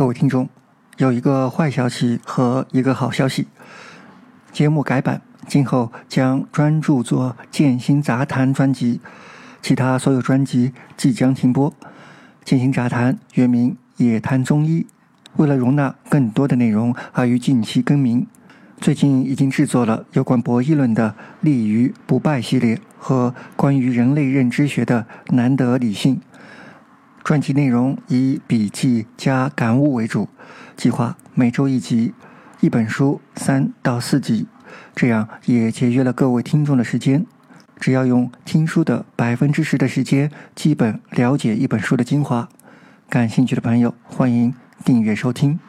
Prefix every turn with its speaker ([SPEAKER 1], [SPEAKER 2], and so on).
[SPEAKER 1] 各位听众，有一个坏消息和一个好消息。节目改版，今后将专注做《剑心杂谈》专辑，其他所有专辑即将停播。《剑心杂谈》原名《野谈中医》，为了容纳更多的内容而于近期更名。最近已经制作了有关博弈论的《立于不败》系列和关于人类认知学的《难得理性》。专辑内容以笔记加感悟为主，计划每周一集。一本书三到四集，这样也节约了各位听众的时间。只要用听书的百分之十的时间，基本了解一本书的精华。感兴趣的朋友，欢迎订阅收听。